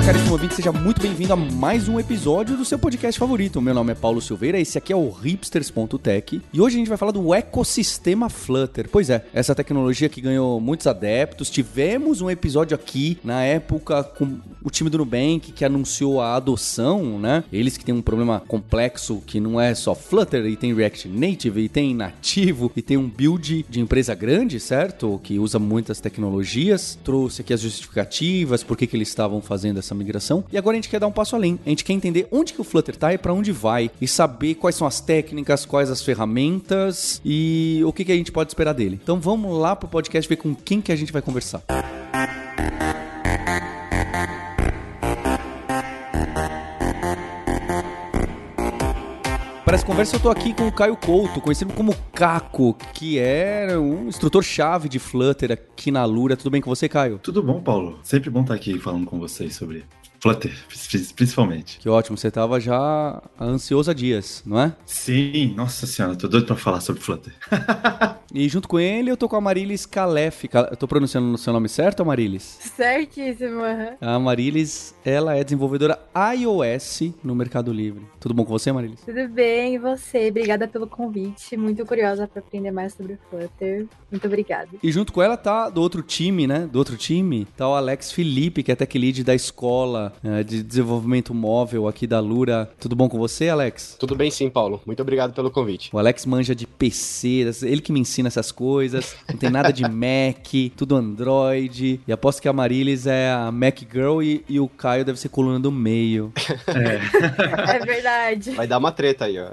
Olá, caríssimo ouvinte, seja muito bem-vindo a mais um episódio do seu podcast favorito. Meu nome é Paulo Silveira, esse aqui é o hipsters.tech e hoje a gente vai falar do ecossistema Flutter. Pois é, essa tecnologia que ganhou muitos adeptos. Tivemos um episódio aqui na época com o time do Nubank que anunciou a adoção, né? Eles que têm um problema complexo que não é só Flutter e tem React Native e tem nativo e tem um build de empresa grande, certo? Que usa muitas tecnologias. Trouxe aqui as justificativas, por que, que eles estavam fazendo essa migração. E agora a gente quer dar um passo além. A gente quer entender onde que o Flutter tá e para onde vai e saber quais são as técnicas, quais as ferramentas e o que, que a gente pode esperar dele. Então vamos lá pro podcast ver com quem que a gente vai conversar. Para essa conversa eu tô aqui com o Caio Couto, conhecido como Caco, que é um instrutor-chave de Flutter aqui na Lura. Tudo bem com você, Caio? Tudo bom, Paulo? Sempre bom estar aqui falando com vocês sobre Flutter, principalmente. Que ótimo, você tava já ansioso há dias, não é? Sim, nossa senhora, tô doido pra falar sobre Flutter. e junto com ele eu tô com a Marilis Calef. Eu tô pronunciando o seu nome certo, Marilis? Certíssimo. A Marilis, ela é desenvolvedora iOS no Mercado Livre. Tudo bom com você, Marilis? Tudo bem, e você? Obrigada pelo convite. Muito curiosa para aprender mais sobre Flutter. Muito obrigada. E junto com ela tá do outro time, né? Do outro time, tá o Alex Felipe, que é tech lead da escola uh, de desenvolvimento móvel aqui da Lura. Tudo bom com você, Alex? Tudo bem sim, Paulo. Muito obrigado pelo convite. O Alex manja de PC, ele que me ensina essas coisas. Não tem nada de Mac, tudo Android. E aposto que a Marilis é a Mac Girl e, e o Caio deve ser coluna do meio. É. é verdade. Vai dar uma treta aí, ó.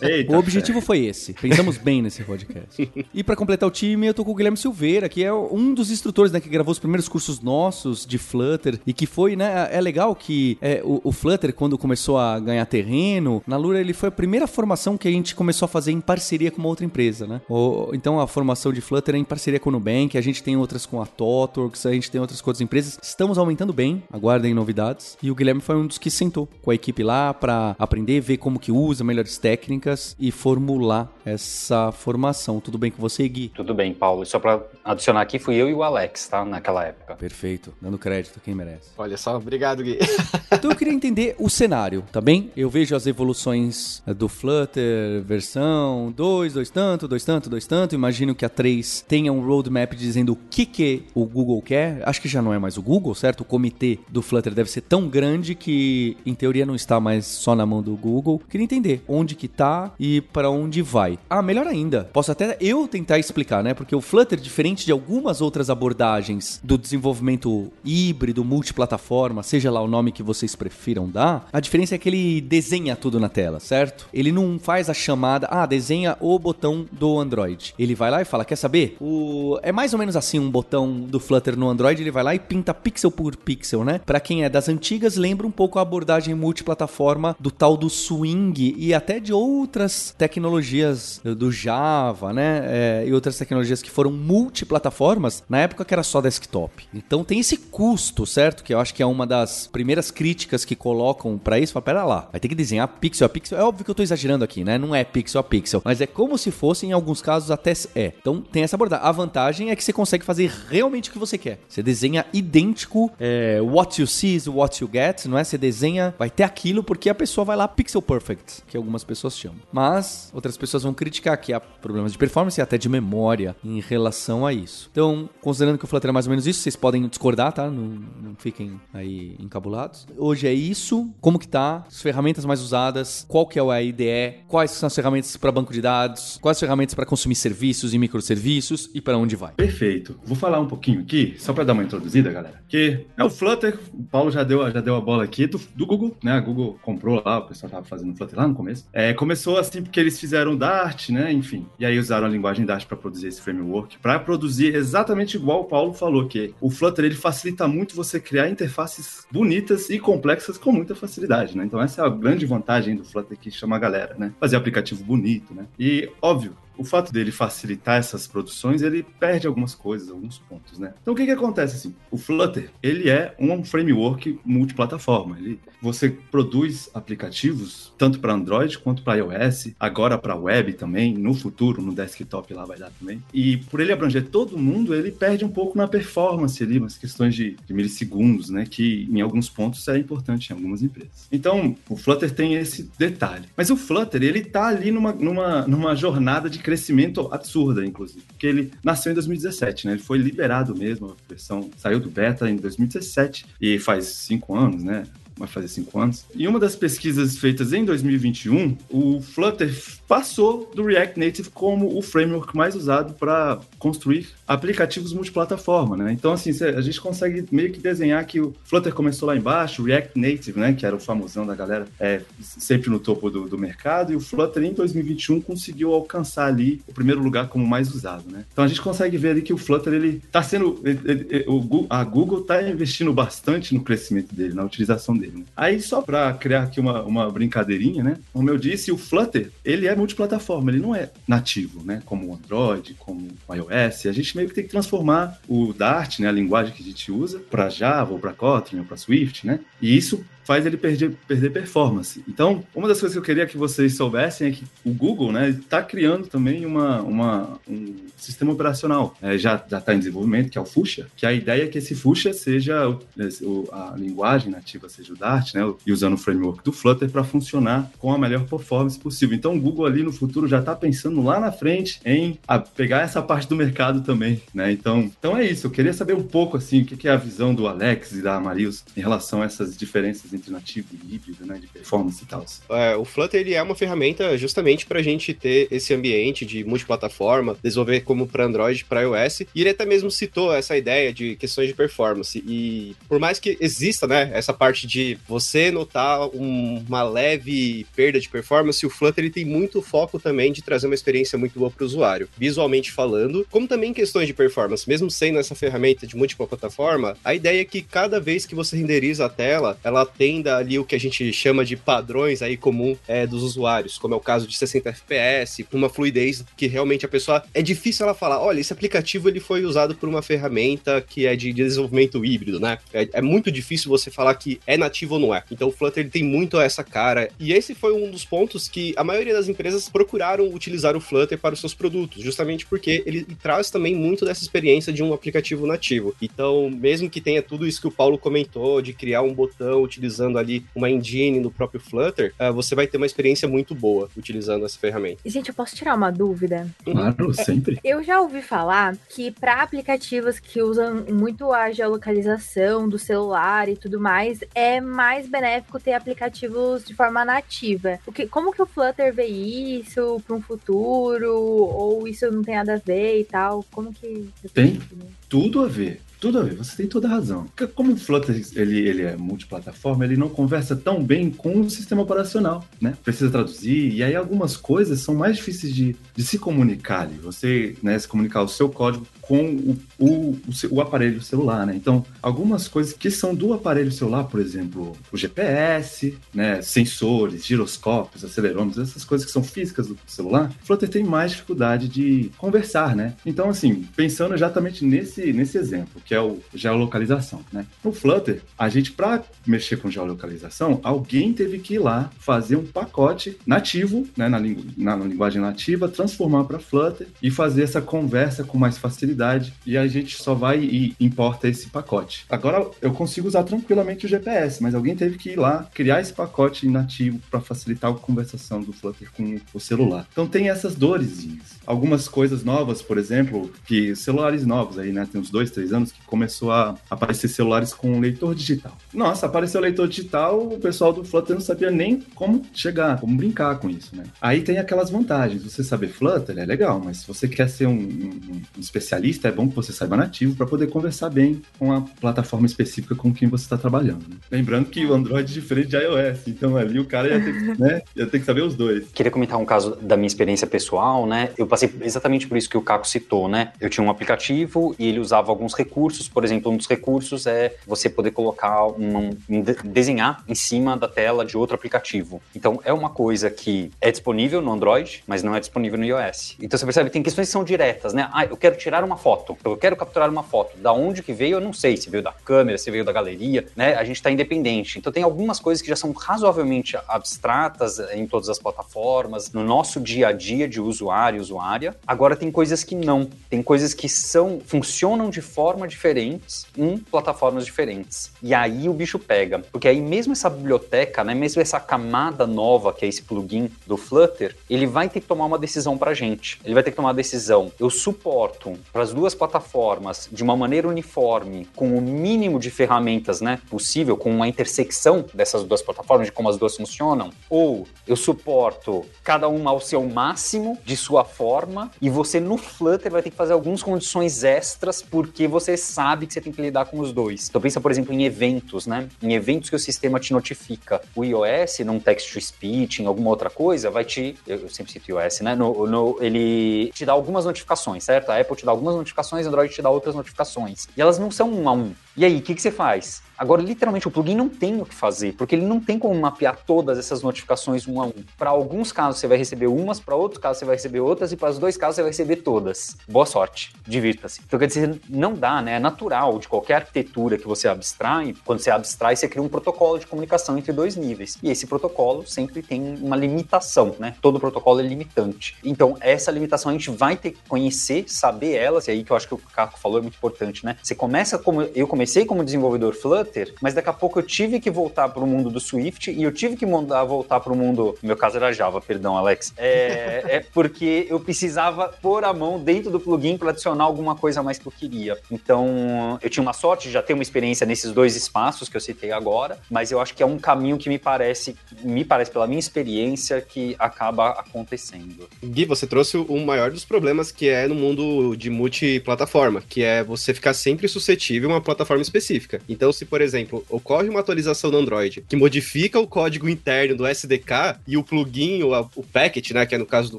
Eita, o objetivo foi esse. Pensamos bem nesse podcast. E para completar o time, eu tô com o Guilherme Silveira, que é um dos instrutores né, que gravou os primeiros cursos nossos de Flutter e que foi, né? É legal que é, o, o, Flutter, quando começou a ganhar terreno, na Lura ele foi a primeira formação que a gente começou a fazer em parceria com uma outra empresa, né? O, então a formação de Flutter é em parceria com o Nubank, a gente tem outras com a Totworks, a gente tem outras com outras empresas. Estamos aumentando bem, aguardem novidades. E o Guilherme foi um dos que sentou com a equipe lá para aprender, ver como que usa, melhores técnicas e formular essa formação. Tudo bem com você, Gui? Tudo bem, Paulo. E só para adicionar aqui, fui eu e o Alex, tá? Naquela época. Perfeito. Dando crédito quem merece. Olha só, obrigado, Gui. então eu queria entender o cenário, tá bem? Eu vejo as evoluções do Flutter, versão 2, 2 tanto, 2 tanto, 2 tanto. Imagino que a 3 tenha um roadmap dizendo o que, que o Google quer. Acho que já não é mais o Google, certo? O comitê do Flutter deve ser tão grande que, em teoria, não está mais só na mão do Google. Queria entender onde que tá e para onde vai. Ah, melhor ainda, posso até eu tentar explicar, né? Porque o Flutter, diferente de algumas outras abordagens do desenvolvimento híbrido, multiplataforma, seja lá o nome que vocês prefiram dar, a diferença é que ele desenha tudo na tela, certo? Ele não faz a chamada, ah, desenha o botão do Android. Ele vai lá e fala, quer saber? O... É mais ou menos assim um botão do Flutter no Android, ele vai lá e pinta pixel por pixel, né? Para quem é das antigas, lembra um pouco a abordagem multiplataforma do tal do Swing e até de outras tecnologias do Java, né? É, e outras tecnologias que foram multiplataformas na época que era só desktop. Então tem esse custo, certo? Que eu acho que é uma das primeiras críticas que colocam para isso. Fala, pera lá, vai ter que desenhar pixel a pixel. É óbvio que eu tô exagerando aqui, né? Não é pixel a pixel, mas é como se fosse em alguns casos até é. Então tem essa abordagem. A vantagem é que você consegue fazer realmente o que você quer. Você desenha idêntico, é, what you see is what you get, não é? Você desenha, vai ter aquilo porque a pessoa vai lá pixel perfect, que algumas pessoas chamam. Mas outras pessoas vão criticar que há problemas de performance e até de memória em relação a isso. Então, considerando que o Flutter é mais ou menos isso, vocês podem discordar, tá? Não, não fiquem aí encabulados. Hoje é isso. Como que tá? As ferramentas mais usadas, qual que é a IDE, quais são as ferramentas para banco de dados, quais as ferramentas para consumir serviços e microserviços e para onde vai. Perfeito. Vou falar um pouquinho aqui, só para dar uma introduzida, galera. Que é o Flutter, o Paulo já deu, já deu a bola aqui do, do Google, né? A Google comprou lá, o pessoal tava fazendo Flutter lá no começo. É, começou assim porque eles fizeram Dart, né? Enfim. E aí usaram a linguagem Dart para produzir esse framework, para produzir exatamente igual o Paulo falou, que o Flutter ele facilita muito você criar interfaces bonitas e complexas com muita facilidade, né? Então essa é a grande vantagem do Flutter que chama a galera, né? Fazer aplicativo bonito, né? E óbvio, o fato dele facilitar essas produções, ele perde algumas coisas, alguns pontos, né? Então o que que acontece assim? O Flutter, ele é um framework multiplataforma. Ele, você produz aplicativos tanto para Android quanto para iOS, agora para web também, no futuro, no desktop lá vai dar também. E por ele abranger todo mundo, ele perde um pouco na performance ali, umas questões de, de milissegundos, né? Que em alguns pontos é importante em algumas empresas. Então, o Flutter tem esse detalhe. Mas o Flutter, ele tá ali numa, numa, numa jornada de crescimento absurda, inclusive. Porque ele nasceu em 2017, né? Ele foi liberado mesmo, a versão saiu do beta em 2017 e faz cinco anos, né? Vai fazer cinco anos. Em uma das pesquisas feitas em 2021, o Flutter passou do React Native como o framework mais usado para construir aplicativos multiplataforma, né? Então, assim, a gente consegue meio que desenhar que o Flutter começou lá embaixo, o React Native, né, que era o famosão da galera, é sempre no topo do, do mercado, e o Flutter em 2021 conseguiu alcançar ali o primeiro lugar como mais usado, né? Então a gente consegue ver ali que o Flutter ele está sendo, ele, ele, a Google está investindo bastante no crescimento dele, na utilização dele. Né? Aí só para criar aqui uma, uma brincadeirinha, né? Como eu disse, o Flutter ele é multiplataforma, ele não é nativo, né? Como o Android, como o iOS. A gente meio que tem que transformar o Dart, né? A linguagem que a gente usa para Java ou para Kotlin ou para Swift, né? E isso faz ele perder, perder performance. Então, uma das coisas que eu queria que vocês soubessem é que o Google né, está criando também uma, uma, um sistema operacional. É, já está em desenvolvimento, que é o Fuchsia, que a ideia é que esse Fuchsia seja o, a linguagem nativa, seja o Dart, né, e usando o framework do Flutter para funcionar com a melhor performance possível. Então, o Google ali no futuro já está pensando lá na frente em pegar essa parte do mercado também. Né? Então, então, é isso. Eu queria saber um pouco assim, o que é a visão do Alex e da Marius em relação a essas diferenças nativo e híbrido, né, de performance e tal. É, o Flutter ele é uma ferramenta justamente para a gente ter esse ambiente de multiplataforma, desenvolver como para Android, para iOS. E ele até mesmo citou essa ideia de questões de performance. E por mais que exista, né, essa parte de você notar um, uma leve perda de performance, o Flutter ele tem muito foco também de trazer uma experiência muito boa para o usuário, visualmente falando, como também questões de performance. Mesmo sendo essa ferramenta de múltipla plataforma, a ideia é que cada vez que você renderiza a tela, ela atenda ali o que a gente chama de padrões aí comum é, dos usuários, como é o caso de 60 FPS, uma fluidez que realmente a pessoa é difícil ela falar, olha, esse aplicativo ele foi usado por uma ferramenta que é de desenvolvimento híbrido, né? É, é muito difícil você falar que é nativo ou não é. Então o Flutter ele tem muito essa cara e esse foi um dos pontos que a maioria das empresas procuraram utilizar o Flutter para os seus produtos, justamente porque ele traz também muito dessa experiência de um aplicativo nativo. Então, mesmo que tenha tudo isso que o Paulo comentou de criar um botão utilizando ali uma engine no próprio Flutter, uh, você vai ter uma experiência muito boa utilizando essa ferramenta. Gente, eu posso tirar uma dúvida? Claro, sempre. Eu já ouvi falar que para aplicativos que usam muito a geolocalização do celular e tudo mais, é mais benéfico ter aplicativos de forma nativa. O que, como que o Flutter vê isso para um futuro? Ou isso não tem nada a ver e tal? Como que... Tem tudo a ver. Tudo a ver, você tem toda a razão. Como o Flutter ele, ele é multiplataforma, ele não conversa tão bem com o sistema operacional, né? Precisa traduzir, e aí algumas coisas são mais difíceis de, de se comunicar ali. Você né, se comunicar o seu código com o, o, o, aparelho celular, né? Então, algumas coisas que são do aparelho celular, por exemplo, o GPS, né, sensores, giroscópios, acelerômetros, essas coisas que são físicas do celular, Flutter tem mais dificuldade de conversar, né? Então, assim, pensando exatamente nesse, nesse exemplo, que é o geolocalização, né? No Flutter, a gente, para mexer com geolocalização, alguém teve que ir lá fazer um pacote nativo, né, na, na, na linguagem nativa, transformar para Flutter e fazer essa conversa com mais facilidade e a gente só vai e importa esse pacote. Agora eu consigo usar tranquilamente o GPS, mas alguém teve que ir lá criar esse pacote nativo para facilitar a conversação do Flutter com o celular. Então tem essas dorezinhas. Algumas coisas novas, por exemplo, que celulares novos aí, né? Tem uns dois, três anos que começou a aparecer celulares com leitor digital. Nossa, apareceu leitor digital, o pessoal do Flutter não sabia nem como chegar, como brincar com isso, né? Aí tem aquelas vantagens. Você saber Flutter é legal, mas se você quer ser um, um, um especialista é bom que você saiba nativo para poder conversar bem com a plataforma específica com quem você está trabalhando. Né? Lembrando que o Android é diferente de iOS, então ali o cara ia ter, que, né, ia ter que saber os dois. Queria comentar um caso da minha experiência pessoal, né? Eu passei exatamente por isso que o Caco citou, né? Eu tinha um aplicativo e ele usava alguns recursos recursos, por exemplo, um dos recursos é você poder colocar um, um desenhar em cima da tela de outro aplicativo. Então é uma coisa que é disponível no Android, mas não é disponível no iOS. Então você percebe, tem questões que são diretas, né? Ah, eu quero tirar uma foto, eu quero capturar uma foto. Da onde que veio, eu não sei. Se veio da câmera, se veio da galeria, né? A gente está independente. Então tem algumas coisas que já são razoavelmente abstratas em todas as plataformas, no nosso dia a dia de usuário e usuária. Agora tem coisas que não. Tem coisas que são funcionam de forma diferentes em plataformas diferentes. E aí o bicho pega, porque aí mesmo essa biblioteca, né, mesmo essa camada nova que é esse plugin do Flutter, ele vai ter que tomar uma decisão para gente. Ele vai ter que tomar uma decisão. Eu suporto para as duas plataformas de uma maneira uniforme, com o mínimo de ferramentas, né, possível, com uma intersecção dessas duas plataformas de como as duas funcionam, ou eu suporto cada uma ao seu máximo de sua forma e você no Flutter vai ter que fazer algumas condições extras porque você sabe que você tem que lidar com os dois. Então pensa, por exemplo, em eventos, né? Em eventos que o sistema te notifica. O iOS, num text to speech, em alguma outra coisa, vai te. Eu sempre cito iOS, né? No, no, ele te dá algumas notificações, certo? A Apple te dá algumas notificações, Android te dá outras notificações. E elas não são um a um. E aí, o que, que você faz? Agora, literalmente, o plugin não tem o que fazer, porque ele não tem como mapear todas essas notificações um a um. Para alguns casos você vai receber umas, para outros casos você vai receber outras, e para os dois casos você vai receber todas. Boa sorte, divirta-se. Então, quer dizer, não dá, né? É natural de qualquer arquitetura que você abstrai, quando você abstrai, você cria um protocolo de comunicação entre dois níveis. E esse protocolo sempre tem uma limitação, né? Todo protocolo é limitante. Então, essa limitação a gente vai ter que conhecer, saber elas, e aí que eu acho que o Caco falou é muito importante, né? Você começa como. Eu comecei como desenvolvedor Flutter Flutter, mas daqui a pouco eu tive que voltar para o mundo do Swift e eu tive que mandar voltar para o mundo. No meu caso era Java, perdão, Alex. É, é porque eu precisava pôr a mão dentro do plugin para adicionar alguma coisa a mais que eu queria. Então, eu tinha uma sorte de já ter uma experiência nesses dois espaços que eu citei agora, mas eu acho que é um caminho que me parece, me parece pela minha experiência, que acaba acontecendo. Gui, você trouxe o maior dos problemas que é no mundo de multiplataforma, que é você ficar sempre suscetível a uma plataforma específica. Então, se por exemplo, ocorre uma atualização no Android que modifica o código interno do SDK e o plugin, o, o packet, né, que é no caso do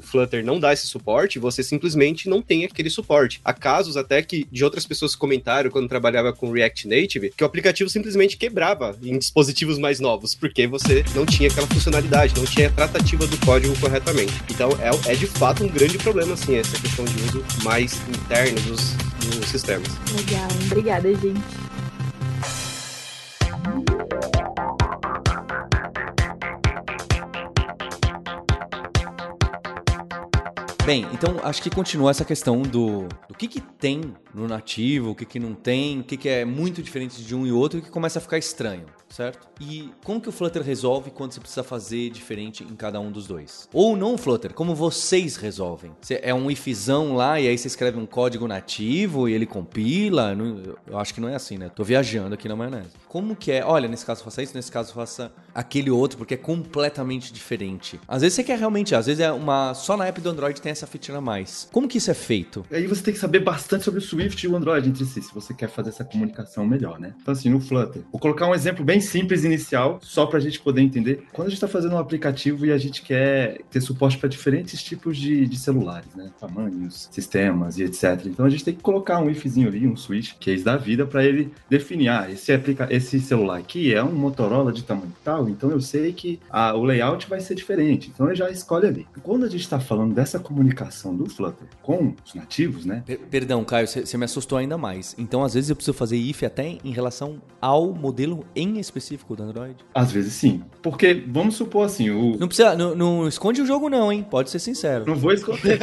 Flutter, não dá esse suporte, você simplesmente não tem aquele suporte. Há casos até que de outras pessoas comentaram quando trabalhava com React Native que o aplicativo simplesmente quebrava em dispositivos mais novos, porque você não tinha aquela funcionalidade, não tinha a tratativa do código corretamente. Então é, é de fato um grande problema, assim, essa questão de uso mais interno dos, dos sistemas. Legal, obrigada, gente. Bem, então acho que continua essa questão do, do que, que tem no nativo, o que, que não tem, o que, que é muito diferente de um e outro e que começa a ficar estranho certo? E como que o Flutter resolve quando você precisa fazer diferente em cada um dos dois? Ou não, Flutter, como vocês resolvem? Você é um ifzão lá e aí você escreve um código nativo e ele compila? Eu acho que não é assim, né? Tô viajando aqui na maionese. Como que é? Olha, nesse caso faça isso, nesse caso faça aquele outro, porque é completamente diferente. Às vezes você quer realmente, às vezes é uma. Só na app do Android tem essa feature a mais. Como que isso é feito? E aí você tem que saber bastante sobre o Swift e o Android entre si, se você quer fazer essa comunicação melhor, né? Então, assim, no Flutter. Vou colocar um exemplo bem simples inicial, só para a gente poder entender. Quando a gente está fazendo um aplicativo e a gente quer ter suporte para diferentes tipos de, de, celulares, né? Tamanhos, sistemas e etc. Então a gente tem que colocar um ifzinho ali, um switch, case da vida, para ele definir, ah, esse, aplica esse celular aqui é um Motorola de tamanho tal, então eu sei que a, o layout vai ser diferente. Então ele já escolhe ali. Quando a gente está falando dessa comunicação do Flutter com os nativos, né? Perdão, Caio, você me assustou ainda mais. Então às vezes eu preciso fazer if até em relação ao modelo em específico do Android? Às vezes sim. Porque, vamos supor assim, o. Não precisa. Não, não esconde o jogo, não, hein? Pode ser sincero. Não vou esconder.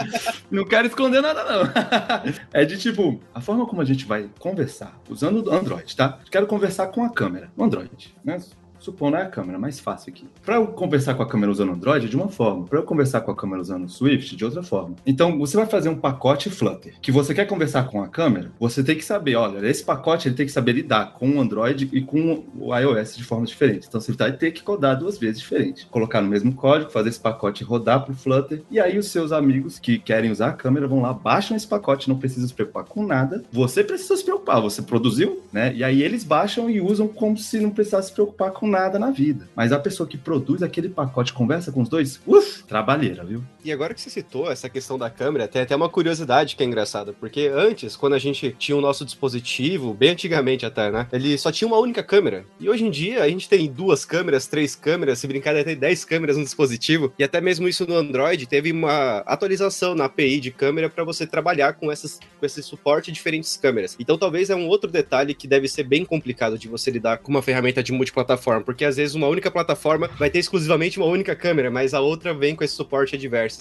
não quero esconder nada, não. é de tipo, a forma como a gente vai conversar usando o Android, tá? Quero conversar com a câmera. No Android, né? Supondo é a câmera, mais fácil aqui. Para eu conversar com a câmera usando Android, de uma forma. Para eu conversar com a câmera usando Swift, de outra forma. Então, você vai fazer um pacote Flutter, que você quer conversar com a câmera, você tem que saber, olha, esse pacote ele tem que saber lidar com o Android e com o iOS de forma diferente. Então, você vai ter que codar duas vezes diferente. Colocar no mesmo código, fazer esse pacote rodar para o Flutter, e aí os seus amigos que querem usar a câmera vão lá, baixam esse pacote, não precisa se preocupar com nada. Você precisa se preocupar, você produziu, né? E aí eles baixam e usam como se não precisasse se preocupar com nada nada na vida. Mas a pessoa que produz aquele pacote conversa com os dois, uff, trabalheira, viu? E agora que você citou essa questão da câmera, tem até uma curiosidade que é engraçada, porque antes, quando a gente tinha o nosso dispositivo, bem antigamente até, né? Ele só tinha uma única câmera. E hoje em dia a gente tem duas câmeras, três câmeras, se brincar, até dez câmeras no dispositivo. E até mesmo isso no Android teve uma atualização na API de câmera para você trabalhar com, essas, com esse suporte de diferentes câmeras. Então talvez é um outro detalhe que deve ser bem complicado de você lidar com uma ferramenta de multiplataforma, porque às vezes uma única plataforma vai ter exclusivamente uma única câmera, mas a outra vem com esse suporte a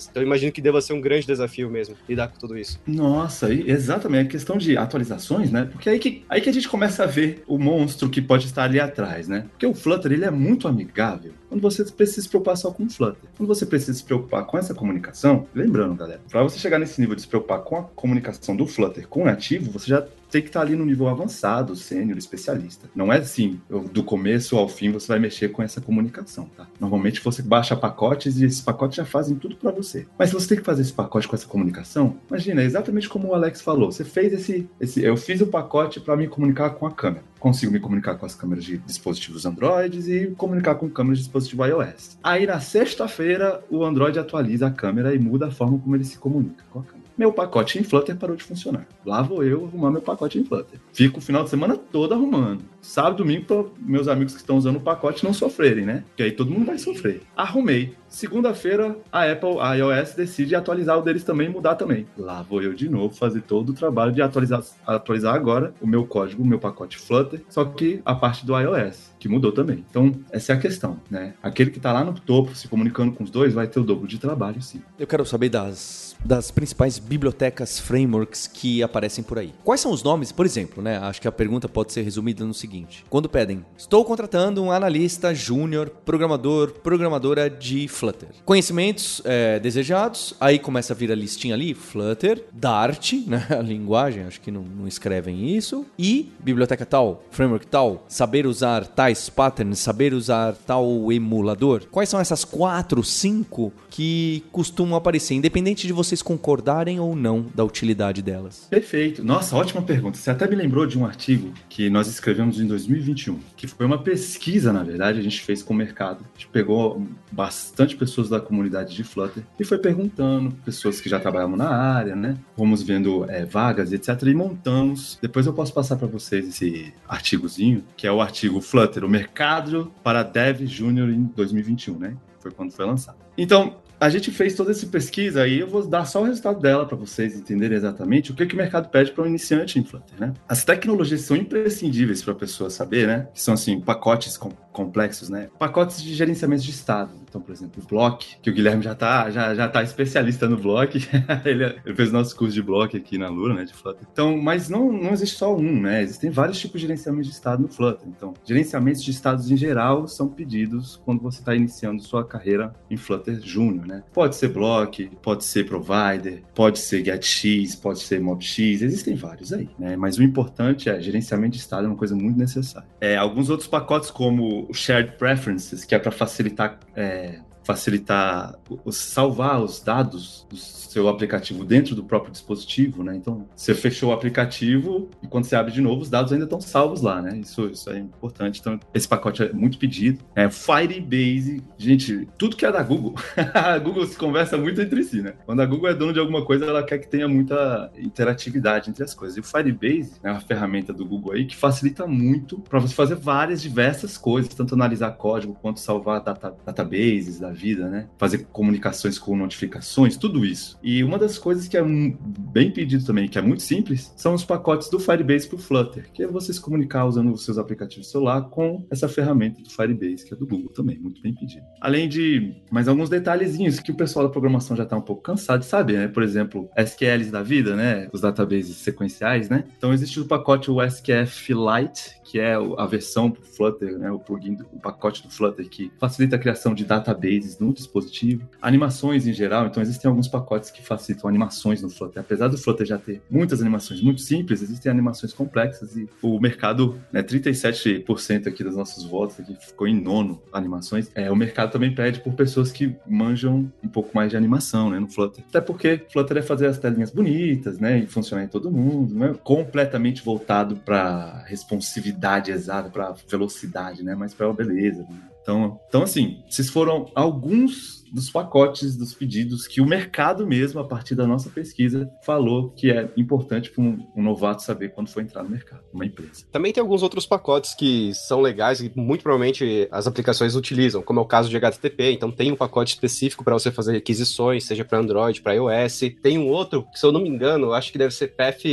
Então imagino que deva ser um grande desafio mesmo lidar com tudo isso. Nossa, exatamente. A questão de atualizações, né? Porque aí que, aí que a gente começa a ver o monstro que pode estar ali atrás, né? Porque o Flutter, ele é muito amigável quando você precisa se preocupar só com o Flutter. Quando você precisa se preocupar com essa comunicação, lembrando, galera, para você chegar nesse nível de se preocupar com a comunicação do Flutter com o nativo, você já tem que estar ali no nível avançado, sênior, especialista. Não é assim, do começo ao fim você vai mexer com essa comunicação, tá? Normalmente você baixa pacotes e esses pacotes já fazem tudo para você. Mas se você tem que fazer esse pacote com essa comunicação, imagina, é exatamente como o Alex falou. Você fez esse, esse eu fiz o pacote para me comunicar com a câmera. Consigo me comunicar com as câmeras de dispositivos Android e comunicar com câmeras de dispositivo iOS. Aí na sexta-feira o Android atualiza a câmera e muda a forma como ele se comunica com a câmera meu pacote em Flutter parou de funcionar. Lá vou eu arrumar meu pacote em Flutter. Fico o final de semana todo arrumando. Sábado, domingo, para meus amigos que estão usando o pacote não sofrerem, né? Porque aí todo mundo vai sofrer. Arrumei. Segunda-feira, a Apple, a iOS, decide atualizar o deles também e mudar também. Lá vou eu de novo fazer todo o trabalho de atualizar, atualizar agora o meu código, o meu pacote Flutter, só que a parte do iOS, que mudou também. Então, essa é a questão, né? Aquele que está lá no topo, se comunicando com os dois, vai ter o dobro de trabalho, sim. Eu quero saber das, das principais bibliotecas, frameworks que aparecem por aí. Quais são os nomes? Por exemplo, né? Acho que a pergunta pode ser resumida no seguinte: quando pedem, estou contratando um analista júnior, programador, programadora de Flutter. Conhecimentos é, desejados, aí começa a vir a listinha ali, Flutter, Dart, né, a linguagem, acho que não, não escrevem isso, e biblioteca tal, framework tal, saber usar tais patterns, saber usar tal emulador. Quais são essas quatro, cinco que costumam aparecer, independente de vocês concordarem ou não da utilidade delas? Perfeito. Nossa, ótima pergunta. Você até me lembrou de um artigo que nós escrevemos em 2021, que foi uma pesquisa, na verdade, a gente fez com o mercado. A gente pegou bastante pessoas da comunidade de Flutter e foi perguntando, pessoas que já trabalhavam na área, né? Fomos vendo é, vagas, etc. E montamos. Depois eu posso passar para vocês esse artigozinho, que é o artigo Flutter, o mercado para Dev Júnior em 2021, né? Foi quando foi lançado. Então, a gente fez toda essa pesquisa e eu vou dar só o resultado dela para vocês entenderem exatamente o que, que o mercado pede para um iniciante em Flutter, né? As tecnologias são imprescindíveis para a pessoa saber, né? Que são assim pacotes complexos, né? Pacotes de gerenciamento de estado. Então, por exemplo, o Block, que o Guilherme já tá, já, já tá especialista no Block. ele, ele, fez nosso curso de Block aqui na Lura, né? De Flutter. Então, mas não, não existe só um, né? Existem vários tipos de gerenciamento de estado no Flutter. Então, gerenciamentos de estados em geral são pedidos quando você está iniciando sua carreira em Flutter Júnior né? Pode ser block, pode ser provider, pode ser getX, pode ser mobx, existem vários aí, né? Mas o importante é gerenciamento de estado é uma coisa muito necessária. É, alguns outros pacotes como o Shared Preferences, que é para facilitar é, facilitar salvar os dados do seu aplicativo dentro do próprio dispositivo, né? Então, você fechou o aplicativo e quando você abre de novo, os dados ainda estão salvos lá, né? Isso, isso é importante. Então, esse pacote é muito pedido. É, Firebase, gente, tudo que é da Google, a Google se conversa muito entre si, né? Quando a Google é dona de alguma coisa, ela quer que tenha muita interatividade entre as coisas. E o Firebase é uma ferramenta do Google aí que facilita muito para você fazer várias diversas coisas, tanto analisar código quanto salvar data, databases da vida, né? Fazer comunicações com notificações, tudo isso. E uma das coisas que é bem pedido também, que é muito simples, são os pacotes do Firebase para o Flutter, que é você se comunicar usando os seus aplicativos celular com essa ferramenta do Firebase, que é do Google também, muito bem pedido. Além de mais alguns detalhezinhos que o pessoal da programação já está um pouco cansado de saber, né? Por exemplo, SQLs da vida, né? Os databases sequenciais, né? Então existe o pacote SQF Lite, que é a versão do Flutter, né? O plugin, o pacote do Flutter que facilita a criação de database cases no dispositivo, animações em geral. Então, existem alguns pacotes que facilitam animações no Flutter. Apesar do Flutter já ter muitas animações muito simples, existem animações complexas e o mercado, né, 37% aqui dos nossos votos aqui ficou em nono animações. É, o mercado também pede por pessoas que manjam um pouco mais de animação, né, no Flutter. Até porque Flutter é fazer as telinhas bonitas, né, e funcionar em todo mundo, é completamente voltado para responsividade exata, para velocidade, né, mas para beleza. Né? Então, então, assim, esses foram alguns dos pacotes dos pedidos que o mercado mesmo, a partir da nossa pesquisa, falou que é importante para um, um, novato saber quando for entrar no mercado, uma empresa. Também tem alguns outros pacotes que são legais e muito provavelmente as aplicações utilizam, como é o caso de HTTP. Então tem um pacote específico para você fazer requisições, seja para Android, para iOS. Tem um outro, que se eu não me engano, acho que deve ser Path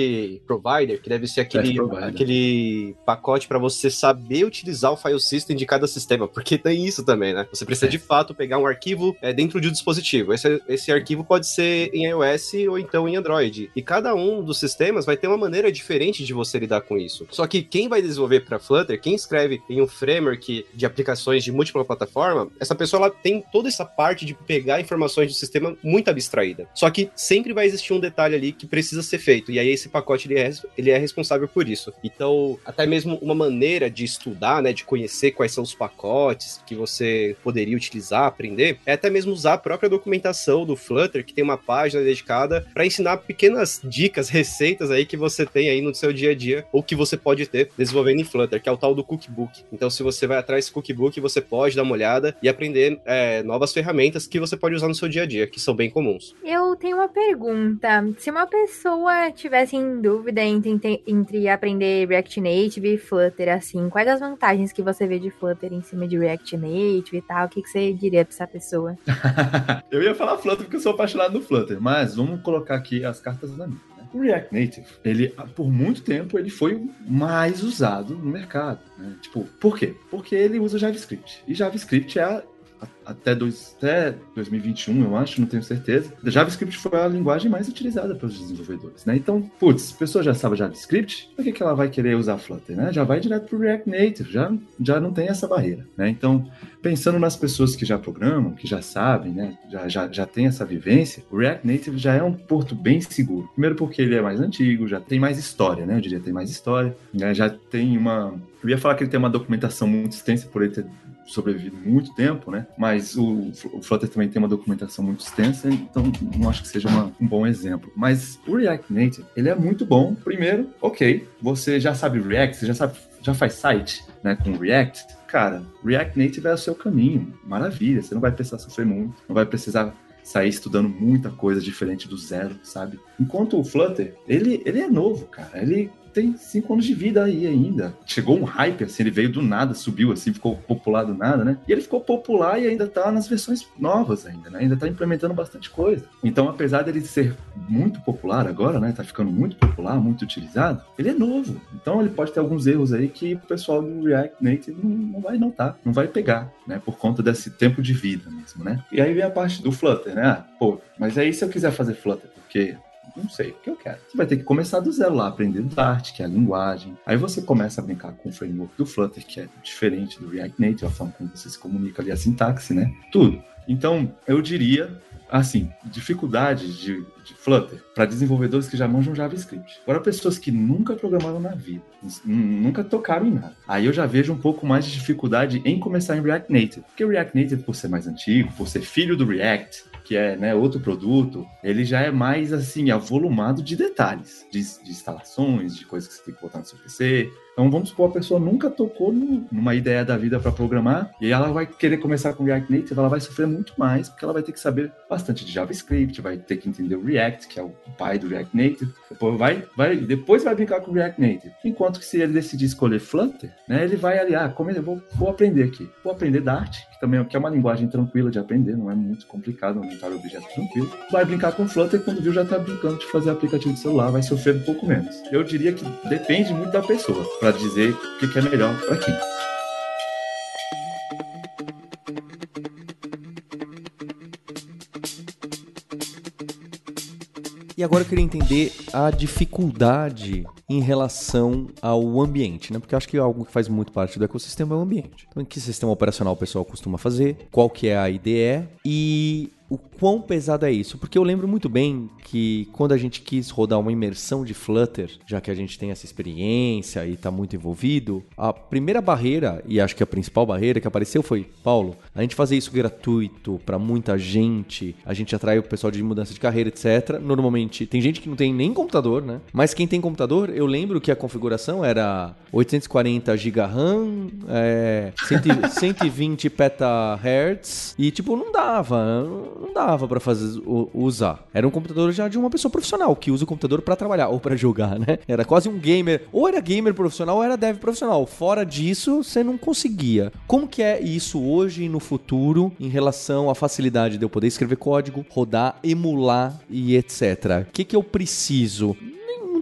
Provider, que deve ser aquele, aquele pacote para você saber utilizar o file system de cada sistema, porque tem isso também, né? Você precisa é. de fato pegar um arquivo é, dentro de um dispositivo. Esse, esse arquivo pode ser em iOS ou então em Android. E cada um dos sistemas vai ter uma maneira diferente de você lidar com isso. Só que quem vai desenvolver para Flutter, quem escreve em um framework de aplicações de múltipla plataforma, essa pessoa ela tem toda essa parte de pegar informações do sistema muito abstraída. Só que sempre vai existir um detalhe ali que precisa ser feito. E aí esse pacote ele é, ele é responsável por isso. Então, até mesmo uma maneira de estudar, né, de conhecer quais são os pacotes que você poderia utilizar, aprender, é até mesmo usar a própria documentação do Flutter, que tem uma página dedicada para ensinar pequenas dicas, receitas aí que você tem aí no seu dia a dia, ou que você pode ter desenvolvendo em Flutter, que é o tal do Cookbook. Então, se você vai atrás desse Cookbook, você pode dar uma olhada e aprender é, novas ferramentas que você pode usar no seu dia a dia, que são bem comuns. Eu tenho uma pergunta. Se uma pessoa tivesse em dúvida entre, entre aprender React Native e Flutter, assim, quais as vantagens que você vê de Flutter em cima de React Native e tal? O que, que você diria pra essa pessoa? eu ia falar Flutter porque eu sou apaixonado no Flutter, mas vamos colocar aqui as cartas na mesa. Né? O React Native, ele, por muito tempo, ele foi mais usado no mercado. Né? Tipo, por quê? Porque ele usa JavaScript. E JavaScript é a, até, dois, até 2021, eu acho, não tenho certeza. JavaScript foi a linguagem mais utilizada pelos desenvolvedores, né? Então, putz, a pessoa já sabe JavaScript, por que, que ela vai querer usar Flutter, né? Já vai direto para React Native, já, já não tem essa barreira, né? Então, pensando nas pessoas que já programam, que já sabem, né? Já, já, já tem essa vivência, o React Native já é um porto bem seguro. Primeiro porque ele é mais antigo, já tem mais história, né? Eu diria tem mais história, né? Já tem uma... Eu ia falar que ele tem uma documentação muito extensa por ele ter sobrevivido muito tempo, né? Mas o, o Flutter também tem uma documentação muito extensa, então não acho que seja uma, um bom exemplo. Mas o React Native, ele é muito bom. Primeiro, ok, você já sabe React, você já sabe, já faz site, né, com React. Cara, React Native é o seu caminho, maravilha. Você não vai precisar sofrer muito, não vai precisar sair estudando muita coisa diferente do zero, sabe? Enquanto o Flutter, ele, ele é novo, cara. Ele tem cinco anos de vida aí ainda. Chegou um hype, assim, ele veio do nada, subiu assim, ficou popular do nada, né? E ele ficou popular e ainda tá nas versões novas ainda, né? Ainda tá implementando bastante coisa. Então, apesar dele ser muito popular agora, né? Tá ficando muito popular, muito utilizado, ele é novo. Então, ele pode ter alguns erros aí que o pessoal do React Native não, não vai notar, não vai pegar, né? Por conta desse tempo de vida mesmo, né? E aí vem a parte do Flutter, né? Ah, pô, mas aí se eu quiser fazer Flutter, porque não sei o que eu quero. Você vai ter que começar do zero lá, aprender Dart, que é a linguagem. Aí você começa a brincar com o framework do Flutter, que é diferente do React Native, a forma como você se comunica ali, a sintaxe, né? Tudo. Então, eu diria, assim, dificuldades de, de Flutter para desenvolvedores que já manjam JavaScript. Agora, pessoas que nunca programaram na vida, nunca tocaram em nada. Aí eu já vejo um pouco mais de dificuldade em começar em React Native. Porque o React Native, por ser mais antigo, por ser filho do React, que é né, outro produto, ele já é mais assim, avolumado de detalhes, de, de instalações, de coisas que você tem que botar no seu PC, então vamos supor, a pessoa nunca tocou no, numa ideia da vida para programar, e ela vai querer começar com React Native, ela vai sofrer muito mais, porque ela vai ter que saber bastante de JavaScript, vai ter que entender o React, que é o pai do React Native, depois vai, vai, depois vai brincar com o React Native. Enquanto que se ele decidir escolher Flutter, né, ele vai ali, ah, como eu vou, vou aprender aqui? Vou aprender Dart, que também é, que é uma linguagem tranquila de aprender, não é muito complicado o objeto tranquilo. Vai brincar com Flutter quando viu já está brincando de fazer aplicativo de celular, vai sofrer um pouco menos. Eu diria que depende muito da pessoa para dizer o que é melhor para quem. E agora eu queria entender a dificuldade em relação ao ambiente, né? Porque eu acho que algo que faz muito parte do ecossistema é o ambiente. Então, em que sistema operacional o pessoal costuma fazer, qual que é a IDE e o quão pesado é isso? Porque eu lembro muito bem que quando a gente quis rodar uma imersão de Flutter, já que a gente tem essa experiência e está muito envolvido, a primeira barreira, e acho que a principal barreira que apareceu foi, Paulo, a gente fazer isso gratuito para muita gente, a gente atrai o pessoal de mudança de carreira, etc. Normalmente, tem gente que não tem nem computador, né? Mas quem tem computador, eu lembro que a configuração era 840 GB RAM, é, 120 petahertz, e tipo, não dava não dava para fazer usar. Era um computador já de uma pessoa profissional que usa o computador para trabalhar ou para jogar, né? Era quase um gamer, ou era gamer profissional ou era dev profissional. Fora disso, você não conseguia. Como que é isso hoje e no futuro em relação à facilidade de eu poder escrever código, rodar, emular e etc. O que que eu preciso?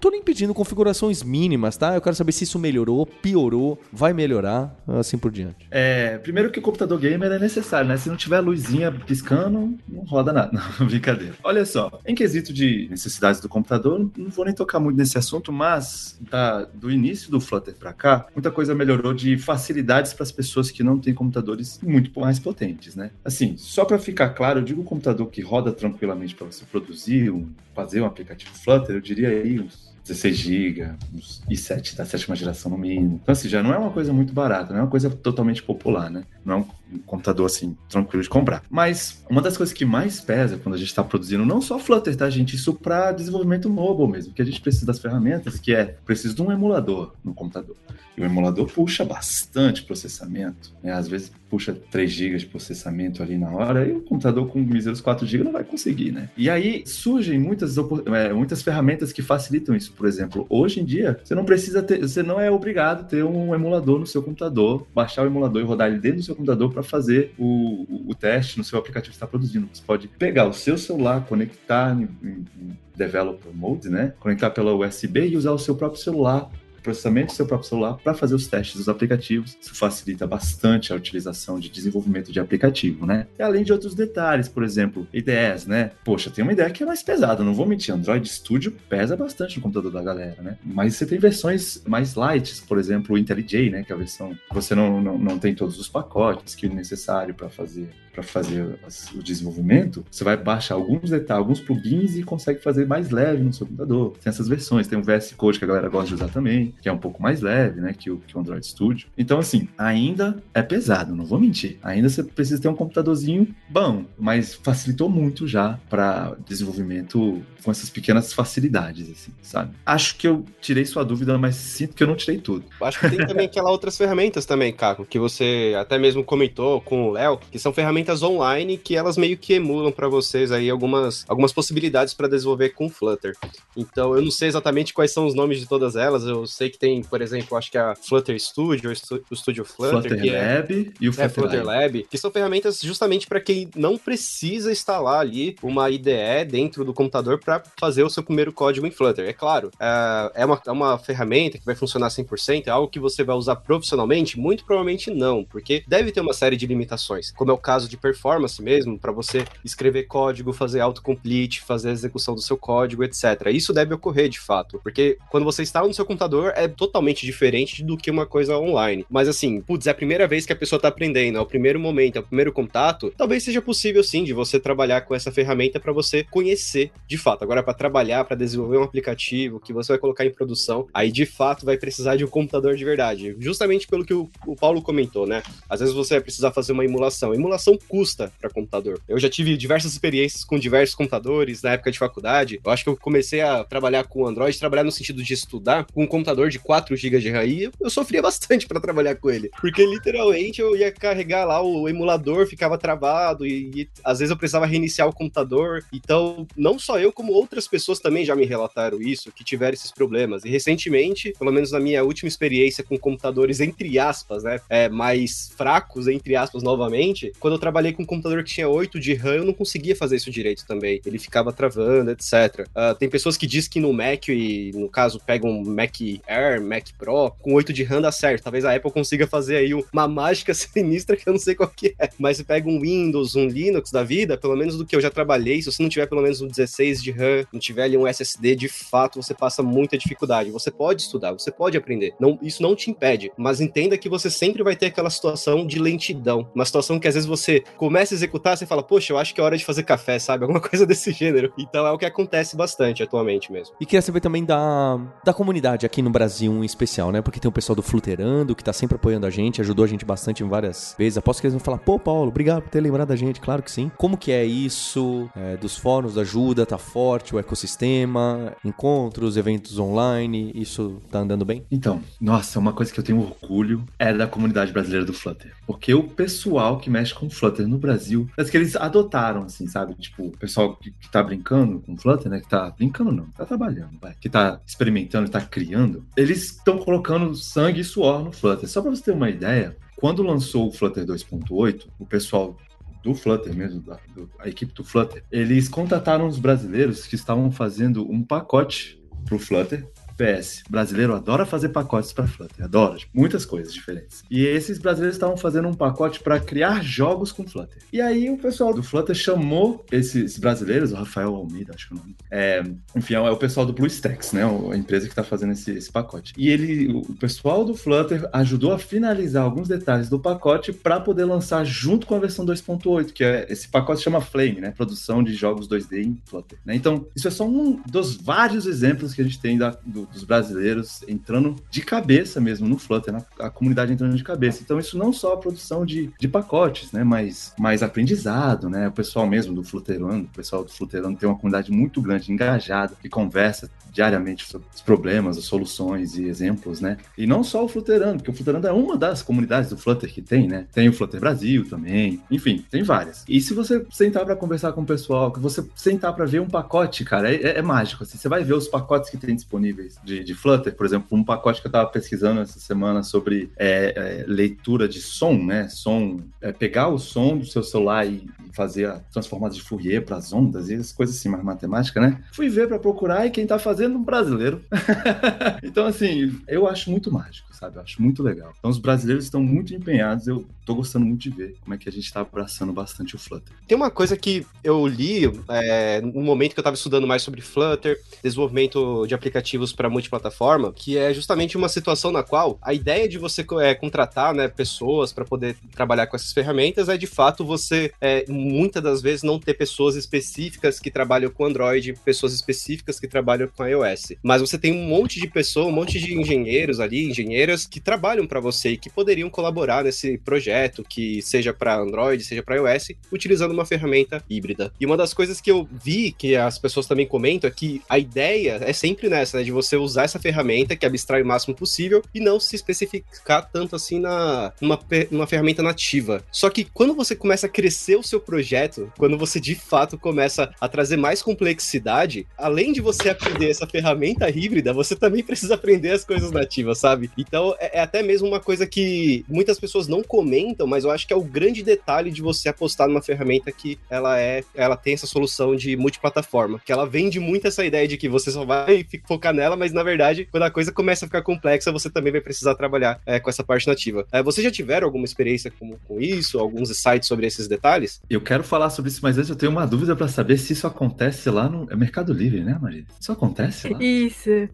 Tô nem pedindo configurações mínimas, tá? Eu quero saber se isso melhorou, piorou, vai melhorar, assim por diante. É, primeiro que o computador gamer é necessário, né? Se não tiver luzinha piscando, não roda nada. Não, brincadeira. Olha só, em quesito de necessidades do computador, não vou nem tocar muito nesse assunto, mas tá, do início do Flutter para cá, muita coisa melhorou de facilidades para as pessoas que não têm computadores muito mais potentes, né? Assim, só para ficar claro, eu digo um computador que roda tranquilamente para você produzir, um, fazer um aplicativo Flutter, eu diria aí uns 16 GB, uns i7 da sétima geração no mínimo. Então, assim, já não é uma coisa muito barata, não é uma coisa totalmente popular, né? Não é um computador, assim, tranquilo de comprar. Mas uma das coisas que mais pesa quando a gente está produzindo, não só Flutter, tá, gente? Isso para desenvolvimento mobile mesmo, que a gente precisa das ferramentas, que é, preciso de um emulador no computador. E o emulador puxa bastante processamento, né? Às vezes puxa 3 GB de processamento ali na hora, e o computador com míseros 4 GB não vai conseguir, né? E aí surgem muitas, é, muitas ferramentas que facilitam isso. Por exemplo, hoje em dia, você não precisa ter, você não é obrigado a ter um emulador no seu computador, baixar o emulador e rodar ele dentro do seu computador para fazer o, o, teste no seu aplicativo que está produzindo. Você pode pegar o seu celular, conectar em, em, em Developer Mode, né? Conectar pela USB e usar o seu próprio celular processamento do seu próprio celular para fazer os testes dos aplicativos. Isso facilita bastante a utilização de desenvolvimento de aplicativo, né? E além de outros detalhes, por exemplo, ideias, né? Poxa, tem uma ideia que é mais pesada, não vou mentir, Android Studio pesa bastante no computador da galera, né? Mas você tem versões mais light, por exemplo, o IntelliJ, né? Que é a versão que você não, não, não tem todos os pacotes que é necessário para fazer para fazer o desenvolvimento, você vai baixar alguns detalhes, alguns plugins e consegue fazer mais leve no seu computador. Tem essas versões, tem o VS Code que a galera gosta de usar também, que é um pouco mais leve, né, que o, que o Android Studio. Então, assim, ainda é pesado, não vou mentir. Ainda você precisa ter um computadorzinho bom, mas facilitou muito já para desenvolvimento com essas pequenas facilidades, assim, sabe? Acho que eu tirei sua dúvida, mas sinto que eu não tirei tudo. Acho que tem também aquelas outras ferramentas também, Caco, que você até mesmo comentou com o Léo, que são ferramentas online que elas meio que emulam para vocês aí algumas, algumas possibilidades para desenvolver com Flutter. Então, eu não sei exatamente quais são os nomes de todas elas, eu sei que tem, por exemplo, acho que a Flutter Studio, o Studio Flutter, Flutter que é Lab e o Flutter, é, Flutter Lab. Lab, que são ferramentas justamente para quem não precisa instalar ali uma IDE dentro do computador para fazer o seu primeiro código em Flutter. É claro, é, é uma, é uma ferramenta que vai funcionar 100%, é algo que você vai usar profissionalmente? Muito provavelmente não, porque deve ter uma série de limitações, como é o caso de performance mesmo, para você escrever código, fazer autocomplete, fazer a execução do seu código, etc. Isso deve ocorrer de fato, porque quando você instala no seu computador, é totalmente diferente do que uma coisa online. Mas assim, putz, é a primeira vez que a pessoa tá aprendendo, é o primeiro momento, é o primeiro contato, talvez seja possível sim de você trabalhar com essa ferramenta para você conhecer de fato. Agora, para trabalhar, para desenvolver um aplicativo que você vai colocar em produção, aí de fato vai precisar de um computador de verdade. Justamente pelo que o, o Paulo comentou, né? Às vezes você vai precisar fazer uma emulação. emulação custa para computador. Eu já tive diversas experiências com diversos computadores na época de faculdade. Eu acho que eu comecei a trabalhar com Android, trabalhar no sentido de estudar com um computador de 4 GB de RAM e eu sofria bastante para trabalhar com ele. Porque literalmente eu ia carregar lá o emulador, ficava travado e, e, às vezes eu precisava reiniciar o computador. Então, não só eu, como outras pessoas também já me relataram isso, que tiveram esses problemas. E recentemente, pelo menos na minha última experiência com computadores, entre aspas, né, é, mais fracos, entre aspas, novamente, quando eu trabalhei com um computador que tinha 8 de RAM, eu não conseguia fazer isso direito também. Ele ficava travando, etc. Uh, tem pessoas que dizem que no Mac, e no caso pegam um Mac Air, Mac Pro, com 8 de RAM dá certo. Talvez a Apple consiga fazer aí uma mágica sinistra que eu não sei qual que é. Mas você pega um Windows, um Linux da vida, pelo menos do que eu já trabalhei, se você não tiver pelo menos um 16 de RAM, não tiver ali um SSD, de fato você passa muita dificuldade. Você pode estudar, você pode aprender. Não, isso não te impede, mas entenda que você sempre vai ter aquela situação de lentidão. Uma situação que às vezes você começa a executar, você fala, poxa, eu acho que é hora de fazer café, sabe? Alguma coisa desse gênero. Então é o que acontece bastante atualmente mesmo. E queria saber também da, da comunidade aqui no Brasil em especial, né? Porque tem o pessoal do Fluterando, que tá sempre apoiando a gente, ajudou a gente bastante em várias vezes. Aposto que eles vão falar, pô, Paulo, obrigado por ter lembrado da gente, claro que sim. Como que é isso? É, dos fóruns da ajuda, tá forte o ecossistema, encontros, eventos online, isso tá andando bem? Então, nossa, uma coisa que eu tenho orgulho é da comunidade brasileira do Flutter. Porque o pessoal que mexe com Flutter no Brasil, parece que eles adotaram, assim, sabe? Tipo, o pessoal que, que tá brincando com Flutter, né? Que tá brincando não, tá trabalhando, vai. Que tá experimentando, tá criando. Eles estão colocando sangue e suor no Flutter. Só pra você ter uma ideia, quando lançou o Flutter 2.8, o pessoal do Flutter mesmo, da, do, a equipe do Flutter, eles contataram os brasileiros que estavam fazendo um pacote pro Flutter PS. Brasileiro adora fazer pacotes para Flutter, adora, tipo, muitas coisas diferentes. E esses brasileiros estavam fazendo um pacote para criar jogos com Flutter. E aí o pessoal do Flutter chamou esses brasileiros, o Rafael Almeida, acho que é o nome. É, enfim, é o pessoal do BlueStacks, né? A empresa que está fazendo esse, esse, pacote. E ele, o pessoal do Flutter ajudou a finalizar alguns detalhes do pacote para poder lançar junto com a versão 2.8, que é esse pacote chama Flame, né? Produção de jogos 2D em Flutter. Né? Então, isso é só um dos vários exemplos que a gente tem da, do, dos brasileiros entrando de cabeça mesmo no Flutter, né? a comunidade entrando de cabeça. Então, isso não só a produção de, de pacotes, né? Mas mais aprendizado, né? O pessoal mesmo do Flutterland, o pessoal do Flutterland tem uma comunidade muito grande, engajada, que conversa diariamente sobre os problemas, as soluções e exemplos, né? E não só o Flutterando, porque o Flutterando é uma das comunidades do Flutter que tem, né? Tem o Flutter Brasil também, enfim, tem várias. E se você sentar para conversar com o pessoal, que você sentar para ver um pacote, cara, é, é, mágico, assim, você vai ver os pacotes que tem disponíveis de, de Flutter, por exemplo, um pacote que eu estava pesquisando essa semana sobre é, é, leitura de som, né? Som, é, pegar o som do seu celular e fazer a transformada de Fourier para as ondas e as coisas assim, mais matemática, né? Fui ver para procurar e quem está fazendo um brasileiro. então, assim, eu acho muito mágico sabe? Eu acho muito legal. Então, os brasileiros estão muito empenhados. Eu tô gostando muito de ver como é que a gente tá abraçando bastante o Flutter. Tem uma coisa que eu li é, no momento que eu tava estudando mais sobre Flutter, desenvolvimento de aplicativos para multiplataforma, que é justamente uma situação na qual a ideia de você é, contratar né, pessoas para poder trabalhar com essas ferramentas é de fato você, é, muitas das vezes, não ter pessoas específicas que trabalham com Android, pessoas específicas que trabalham com iOS. Mas você tem um monte de pessoas, um monte de engenheiros ali, engenheiros que trabalham para você e que poderiam colaborar nesse projeto, que seja para Android, seja para iOS, utilizando uma ferramenta híbrida. E uma das coisas que eu vi que as pessoas também comentam é que a ideia é sempre nessa, né, de você usar essa ferramenta que abstrai o máximo possível e não se especificar tanto assim na numa, numa ferramenta nativa. Só que quando você começa a crescer o seu projeto, quando você de fato começa a trazer mais complexidade, além de você aprender essa ferramenta híbrida, você também precisa aprender as coisas nativas, sabe? Então, é, é, até mesmo uma coisa que muitas pessoas não comentam, mas eu acho que é o grande detalhe de você apostar numa ferramenta que ela é, ela tem essa solução de multiplataforma, que ela vende muito essa ideia de que você só vai focar nela, mas na verdade, quando a coisa começa a ficar complexa, você também vai precisar trabalhar é, com essa parte nativa. É, vocês já tiveram alguma experiência com, com isso, alguns insights sobre esses detalhes? Eu quero falar sobre isso, mas antes eu tenho uma dúvida para saber se isso acontece lá no é Mercado Livre, né, Maria? Isso acontece lá? Isso.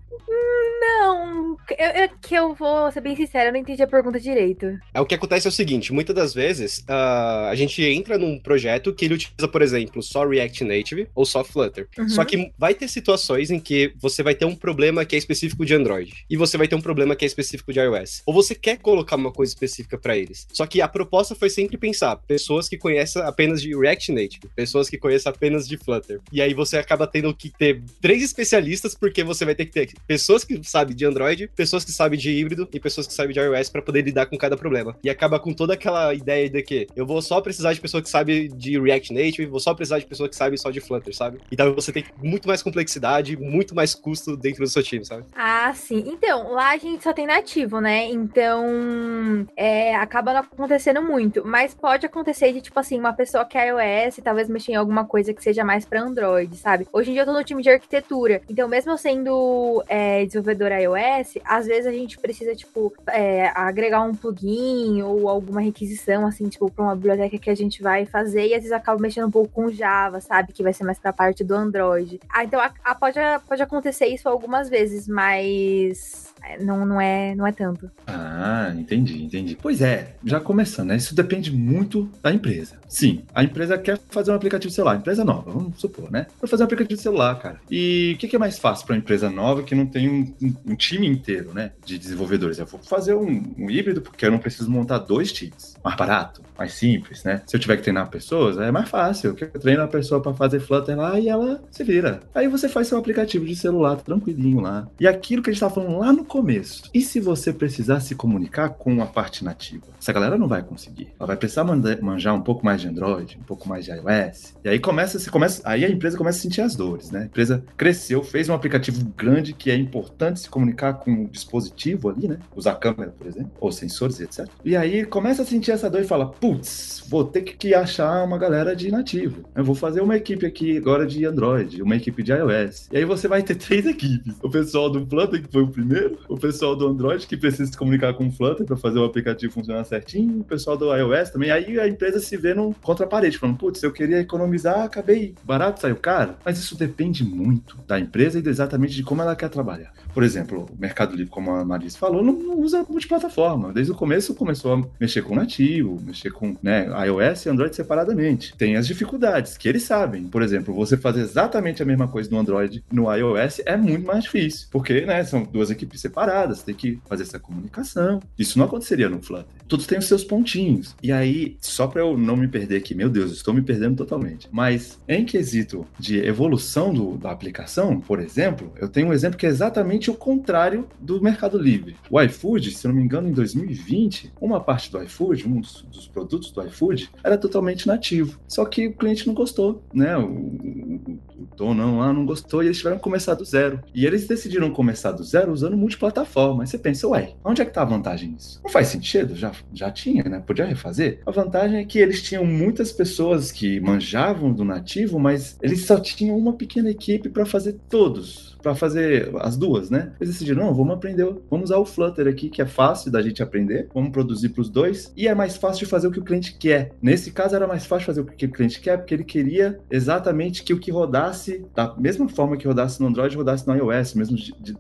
Não, eu, eu, que eu vou ser bem sincera, eu não entendi a pergunta direito. É, o que acontece é o seguinte, muitas das vezes uh, a gente entra num projeto que ele utiliza, por exemplo, só React Native ou só Flutter. Uhum. Só que vai ter situações em que você vai ter um problema que é específico de Android e você vai ter um problema que é específico de iOS. Ou você quer colocar uma coisa específica para eles. Só que a proposta foi sempre pensar pessoas que conhecem apenas de React Native, pessoas que conhecem apenas de Flutter. E aí você acaba tendo que ter três especialistas porque você vai ter que ter pessoas que sabem de Android, pessoas que sabem de híbrido e pessoas que sabem de iOS para poder lidar com cada problema. E acaba com toda aquela ideia de que eu vou só precisar de pessoa que sabe de React Native, vou só precisar de pessoa que sabe só de Flutter, sabe? Então você tem muito mais complexidade, muito mais custo dentro do seu time, sabe? Ah, sim. Então, lá a gente só tem nativo, né? Então, é, acaba não acontecendo muito. Mas pode acontecer de, tipo assim, uma pessoa que é iOS, talvez mexer em alguma coisa que seja mais para Android, sabe? Hoje em dia eu tô no time de arquitetura. Então, mesmo eu sendo é, iOS, às vezes a gente precisa, tipo, é, agregar um plugin ou alguma requisição, assim, tipo, pra uma biblioteca que a gente vai fazer e às vezes acaba mexendo um pouco com Java, sabe? Que vai ser mais pra parte do Android. Ah, então a, a pode, pode acontecer isso algumas vezes, mas é, não, não, é, não é tanto. Ah, entendi, entendi. Pois é, já começando, né? Isso depende muito da empresa. Sim, a empresa quer fazer um aplicativo celular, empresa nova, vamos supor, né? Para fazer um aplicativo celular, cara. E o que, que, é mais fácil para uma empresa nova que não tem um, um, um, time inteiro, né? De desenvolvedores? Eu vou fazer um, um, híbrido porque eu não preciso montar dois times. Mais barato, mais simples, né? Se eu tiver que treinar pessoas, é mais fácil. Eu treino a pessoa para fazer Flutter lá e ela se vira. Aí você faz seu aplicativo de celular tranquilinho lá. E aquilo que a gente estava falando lá no começo. E se você precisar se comunicar com a parte nativa? Essa galera não vai conseguir. Ela vai precisar manjar um pouco mais de Android, um pouco mais de iOS. E aí começa, se começa, aí a empresa começa a sentir as dores, né? A empresa cresceu, fez um aplicativo grande que é importante se comunicar com o dispositivo ali, né? Usar câmera, por exemplo, ou sensores, etc. E aí começa a sentir essa dor e fala: putz, vou ter que achar uma galera de nativo. Eu vou fazer uma equipe aqui agora de Android, uma equipe de iOS. E aí você vai ter três equipes: o pessoal do Flutter, que foi o primeiro, o pessoal do Android, que precisa se comunicar com o Flutter para fazer o aplicativo funcionar certinho, o pessoal do iOS também. Aí a empresa se vê num contra a parede, falando: putz, eu queria economizar, acabei barato, saiu caro. Mas isso depende muito da empresa e exatamente de como ela quer trabalhar. Por exemplo, o Mercado Livre, como a Marisa falou, não, usa multiplataforma. Desde o começo começou a mexer com nativo, mexer com né, iOS e Android separadamente. Tem as dificuldades que eles sabem. Por exemplo, você fazer exatamente a mesma coisa no Android no iOS é muito mais difícil, porque né, são duas equipes separadas, tem que fazer essa comunicação. Isso não aconteceria no Flutter. Todos têm os seus pontinhos. E aí, só para eu não me perder aqui, meu Deus, estou me perdendo totalmente. Mas em quesito de evolução do, da aplicação, por exemplo, eu tenho um exemplo que é exatamente o contrário do Mercado Livre. O iFood, se não me engano, em 2020, uma parte do iFood, um dos, dos produtos do iFood, era totalmente nativo. Só que o cliente não gostou, né? O, o, o dono lá não gostou e eles tiveram que começar do zero. E eles decidiram começar do zero usando multiplataforma. Aí você pensa, ué, onde é que tá a vantagem nisso? Não faz sentido? Já, já tinha, né? Podia refazer? A vantagem é que eles tinham muitas pessoas que manjavam do nativo, mas eles só tinham uma pequena equipe para fazer todos para fazer as duas, né? Eles decidiram, não, vamos aprender, vamos usar o Flutter aqui, que é fácil da gente aprender, vamos produzir para os dois, e é mais fácil de fazer o que o cliente quer. Nesse caso, era mais fácil fazer o que o cliente quer, porque ele queria exatamente que o que rodasse, da mesma forma que rodasse no Android, rodasse no iOS, mesmo,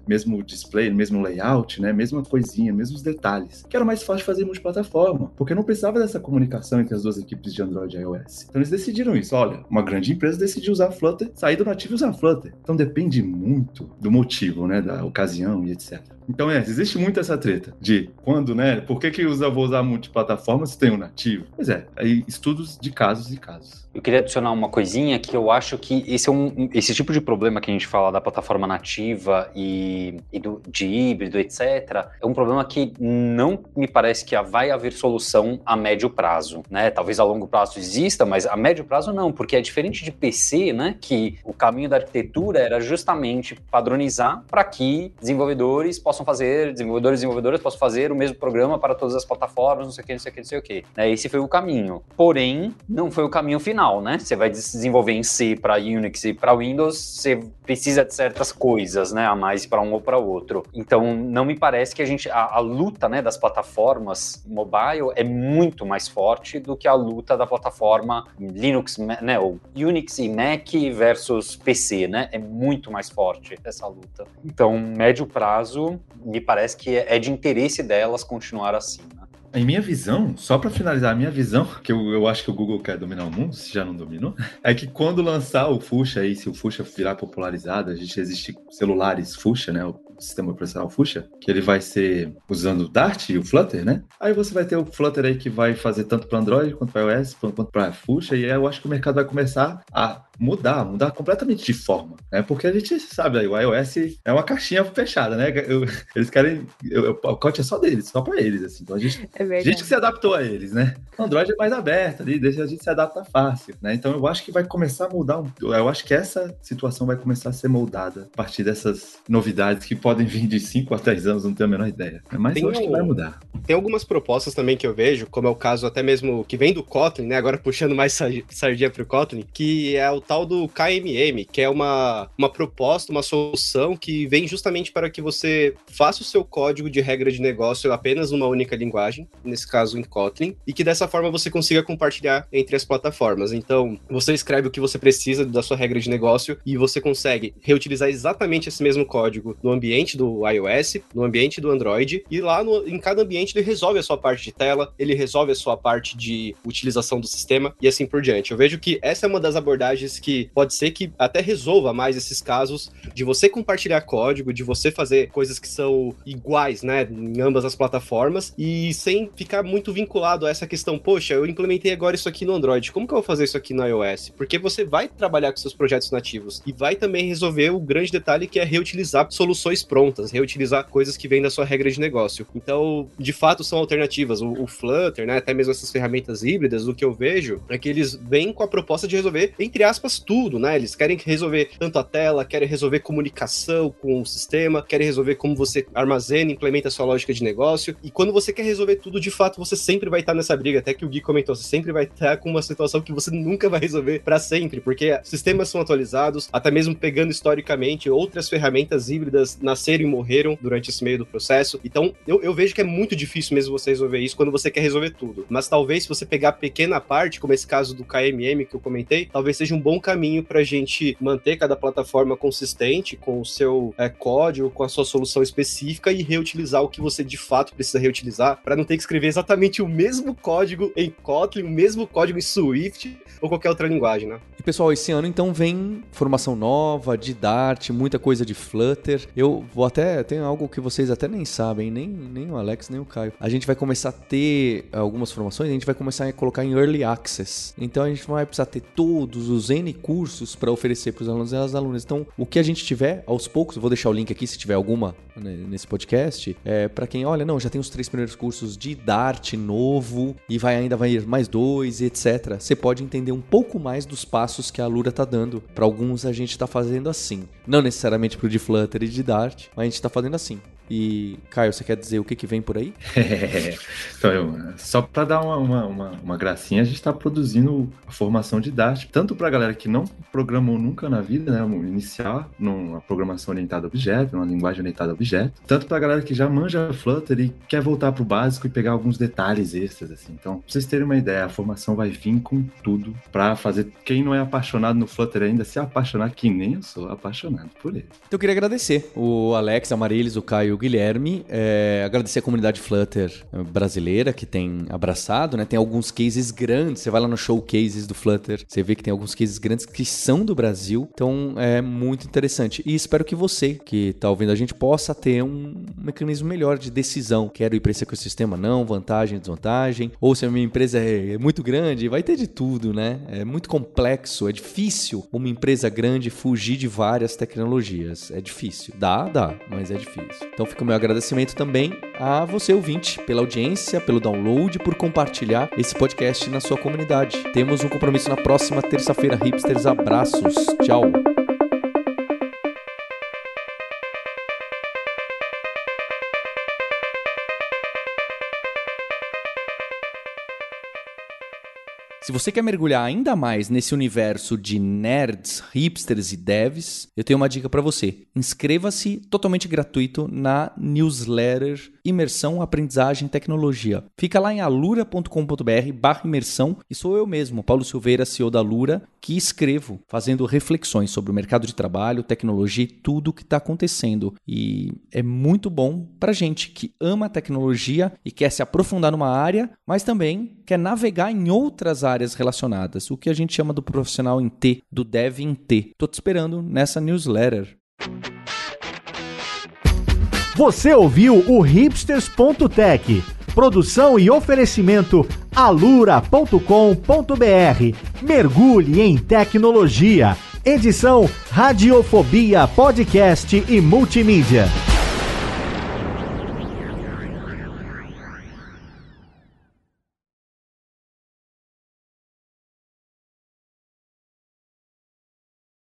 mesmo display, mesmo layout, né? Mesma coisinha, mesmos detalhes. Que era mais fácil de fazer multiplataforma, porque não precisava dessa comunicação entre as duas equipes de Android e iOS. Então eles decidiram isso. Olha, uma grande empresa decidiu usar Flutter, sair do nativo e usar Flutter. Então depende muito muito do motivo, né, da ocasião e etc. Então, é, existe muito essa treta de quando, né, por que que usa, vou usar multiplataforma se tem um nativo? Pois é, aí estudos de casos e casos. Eu queria adicionar uma coisinha que eu acho que esse é um esse tipo de problema que a gente fala da plataforma nativa e, e do, de híbrido, etc, é um problema que não me parece que vai haver solução a médio prazo, né? Talvez a longo prazo exista, mas a médio prazo não, porque é diferente de PC, né, que o caminho da arquitetura era justamente padronizar para que desenvolvedores possam fazer, desenvolvedores e desenvolvedoras possam fazer o mesmo programa para todas as plataformas, não sei o que, não sei o que, não sei o que. Né? Esse foi o caminho. Porém, não foi o caminho final, né? Você vai desenvolver em C para Unix e para Windows, você precisa de certas coisas, né, a mais para um ou para outro. Então, não me parece que a gente a, a, luta, né, das plataformas mobile é muito mais forte do que a luta da plataforma Linux, né, ou Unix e Mac versus PC, né? É muito mais forte essa luta. Então, médio prazo, me parece que é de interesse delas continuar assim. Né? Em minha visão, só para finalizar, a minha visão, que eu, eu acho que o Google quer dominar o mundo, se já não dominou, é que quando lançar o Fuchsia aí, se o Fuchsia virar popularizado, a gente existe celulares Fuchsia, né? Sistema operacional Fuchsia, que ele vai ser usando o Dart e o Flutter, né? Aí você vai ter o Flutter aí que vai fazer tanto para Android quanto para iOS, quanto para Fuchsia, e aí eu acho que o mercado vai começar a mudar, mudar completamente de forma, né? Porque a gente sabe, aí, o iOS é uma caixinha fechada, né? Eu, eles querem, eu, o pacote é só deles, só para eles, assim. Então a gente, é a gente que se adaptou a eles, né? O Android é mais aberto ali, deixa a gente se adaptar fácil, né? Então eu acho que vai começar a mudar, eu acho que essa situação vai começar a ser moldada a partir dessas novidades que podem vir de 5 a 10 anos, não tenho a menor ideia. Mas Tem eu acho que vai mudar. Tem algumas propostas também que eu vejo, como é o caso até mesmo que vem do Kotlin, né? Agora puxando mais sa- sardinha pro Kotlin, que é o tal do KMM, que é uma, uma proposta, uma solução que vem justamente para que você faça o seu código de regra de negócio apenas numa única linguagem, nesse caso em Kotlin, e que dessa forma você consiga compartilhar entre as plataformas. Então, você escreve o que você precisa da sua regra de negócio e você consegue reutilizar exatamente esse mesmo código no ambiente do iOS, no ambiente do Android, e lá no- em cada ambiente ele resolve a sua parte de tela, ele resolve a sua parte de utilização do sistema e assim por diante. Eu vejo que essa é uma das abordagens que pode ser que até resolva mais esses casos de você compartilhar código, de você fazer coisas que são iguais, né, em ambas as plataformas e sem ficar muito vinculado a essa questão, poxa, eu implementei agora isso aqui no Android, como que eu vou fazer isso aqui no iOS? Porque você vai trabalhar com seus projetos nativos e vai também resolver o grande detalhe que é reutilizar soluções prontas, reutilizar coisas que vêm da sua regra de negócio. Então, de fato, são alternativas. O, o Flutter, né, até mesmo essas ferramentas híbridas, o que eu vejo é que eles vêm com a proposta de resolver, entre aspas, tudo, né? Eles querem resolver tanto a tela, querem resolver comunicação com o sistema, querem resolver como você armazena, implementa a sua lógica de negócio. E quando você quer resolver tudo, de fato, você sempre vai estar nessa briga. Até que o Gui comentou, você sempre vai estar com uma situação que você nunca vai resolver para sempre, porque sistemas são atualizados, até mesmo pegando historicamente outras ferramentas híbridas nasceram e morreram durante esse meio do processo. Então, eu, eu vejo que é muito difícil mesmo você resolver isso quando você quer resolver tudo. Mas talvez se você pegar pequena parte, como esse caso do KMM que eu comentei, talvez seja um bom caminho para a gente manter cada plataforma consistente com o seu é, código, com a sua solução específica e reutilizar o que você de fato precisa reutilizar, para não ter que escrever exatamente o mesmo código em Kotlin, o mesmo código em Swift ou qualquer outra linguagem, né? E pessoal, esse ano então vem formação nova de Dart, muita coisa de Flutter. Eu vou até. Tem algo que vocês até nem sabem, nem, nem o Alex, nem o Caio. A gente vai começar a ter algumas formações, a gente vai começar a colocar em Early Access. Então a gente vai precisar ter todos os N cursos para oferecer para os alunos e as alunas. Então, o que a gente tiver, aos poucos, vou deixar o link aqui se tiver alguma né, nesse podcast. É, para quem, olha, não, já tem os três primeiros cursos de Dart novo e vai ainda vai ir mais dois, etc. Você pode entender um pouco mais dos passos que a Lura tá dando. Para alguns a gente tá fazendo assim. Não necessariamente pro de Flutter e de Dart, mas a gente tá fazendo assim. E, Caio, você quer dizer o que, que vem por aí? então, eu, só para dar uma, uma, uma, uma gracinha, a gente está produzindo a formação Dart, tanto para a galera que não programou nunca na vida, né, iniciar numa programação orientada a objeto, numa linguagem orientada a objeto, tanto para a galera que já manja Flutter e quer voltar para o básico e pegar alguns detalhes extras, assim. Então, pra vocês terem uma ideia, a formação vai vir com tudo para fazer quem não é apaixonado no Flutter ainda se apaixonar, que nem eu sou apaixonado por ele. Então eu queria agradecer o Alex, a Marilis, o Caio o Guilherme. É, agradecer a comunidade Flutter brasileira que tem abraçado, né? Tem alguns cases grandes. Você vai lá no showcases do Flutter, você vê que tem alguns cases grandes que são do Brasil. Então é muito interessante. E espero que você, que tá ouvindo a gente, possa ter um mecanismo melhor de decisão. Quero ir para esse ecossistema, não, vantagem, desvantagem. Ou se a minha empresa é muito grande, vai ter de tudo, né? É muito complexo, é difícil uma empresa grande fugir de várias tecnologias. É difícil. Dá, dá, mas é difícil. Então fica o meu agradecimento também a você, ouvinte, pela audiência, pelo download, por compartilhar esse podcast na sua comunidade. Temos um compromisso na próxima terça-feira, hipsters. Abraços. Tchau. Se você quer mergulhar ainda mais nesse universo de nerds, hipsters e devs, eu tenho uma dica para você. Inscreva-se totalmente gratuito na newsletter Imersão, Aprendizagem Tecnologia. Fica lá em alura.com.br barra imersão e sou eu mesmo, Paulo Silveira, CEO da Lura, que escrevo fazendo reflexões sobre o mercado de trabalho, tecnologia e tudo o que está acontecendo. E é muito bom para gente que ama tecnologia e quer se aprofundar numa área, mas também quer navegar em outras áreas relacionadas, o que a gente chama do profissional em T, do dev em T. Tô te esperando nessa newsletter. Você ouviu o hipsters.tech, produção e oferecimento alura.com.br. Mergulhe em tecnologia. Edição Radiofobia Podcast e Multimídia.